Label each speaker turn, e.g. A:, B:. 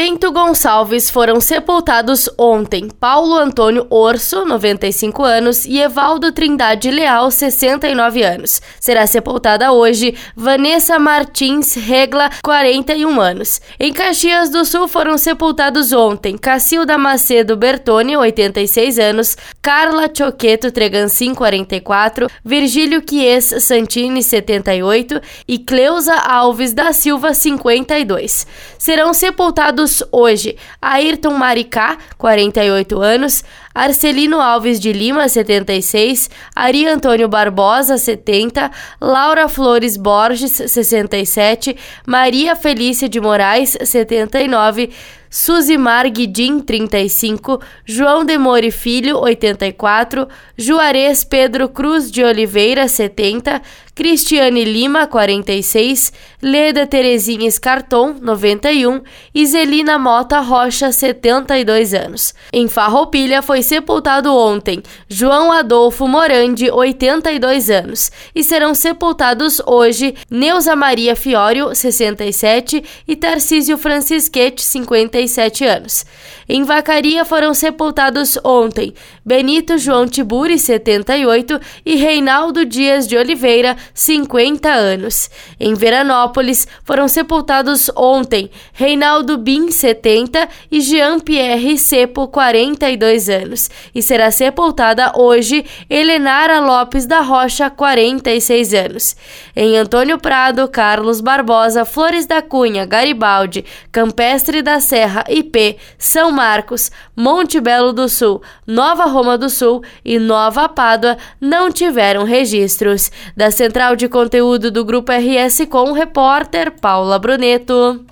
A: Bento Gonçalves foram sepultados ontem Paulo Antônio Orso, 95 anos, e Evaldo Trindade Leal, 69 anos. Será sepultada hoje Vanessa Martins Regla, 41 anos. Em Caxias do Sul foram sepultados ontem Cacilda Macedo Bertoni, 86 anos, Carla Choqueto Tregancin, 44, Virgílio Quies Santini, 78 e Cleusa Alves da Silva, 52. Serão sepultados hoje. Ayrton Maricá, 48 anos, Arcelino Alves de Lima, 76, Ari Antônio Barbosa, 70, Laura Flores Borges, 67, Maria Felícia de Moraes, 79, Suzimar Guidim, 35, João Demore Filho, 84, Juarez Pedro Cruz de Oliveira, 70, Cristiane Lima, 46, Leda Terezinha Escarton, 91 e Zelina Mota Rocha, 72 anos. Em Farroupilha foi sepultado ontem João Adolfo Morandi, 82 anos, e serão sepultados hoje Neuza Maria Fiório, 67 e Tarcísio Francisquete, 57 anos. Em Vacaria foram sepultados ontem Benito João Tiburi, 78 e Reinaldo Dias de Oliveira, 50 anos. Em Veranópolis foram sepultados ontem Reinaldo Bin, 70 e Jean-Pierre Cepo, 42 anos anos e será sepultada hoje Helenara Lopes da Rocha, 46 anos. Em Antônio Prado, Carlos Barbosa, Flores da Cunha, Garibaldi, Campestre da Serra, IP, São Marcos, Monte Belo do Sul, Nova Roma do Sul e Nova Pádua não tiveram registros. Da central de conteúdo do Grupo RS com repórter Paula Bruneto.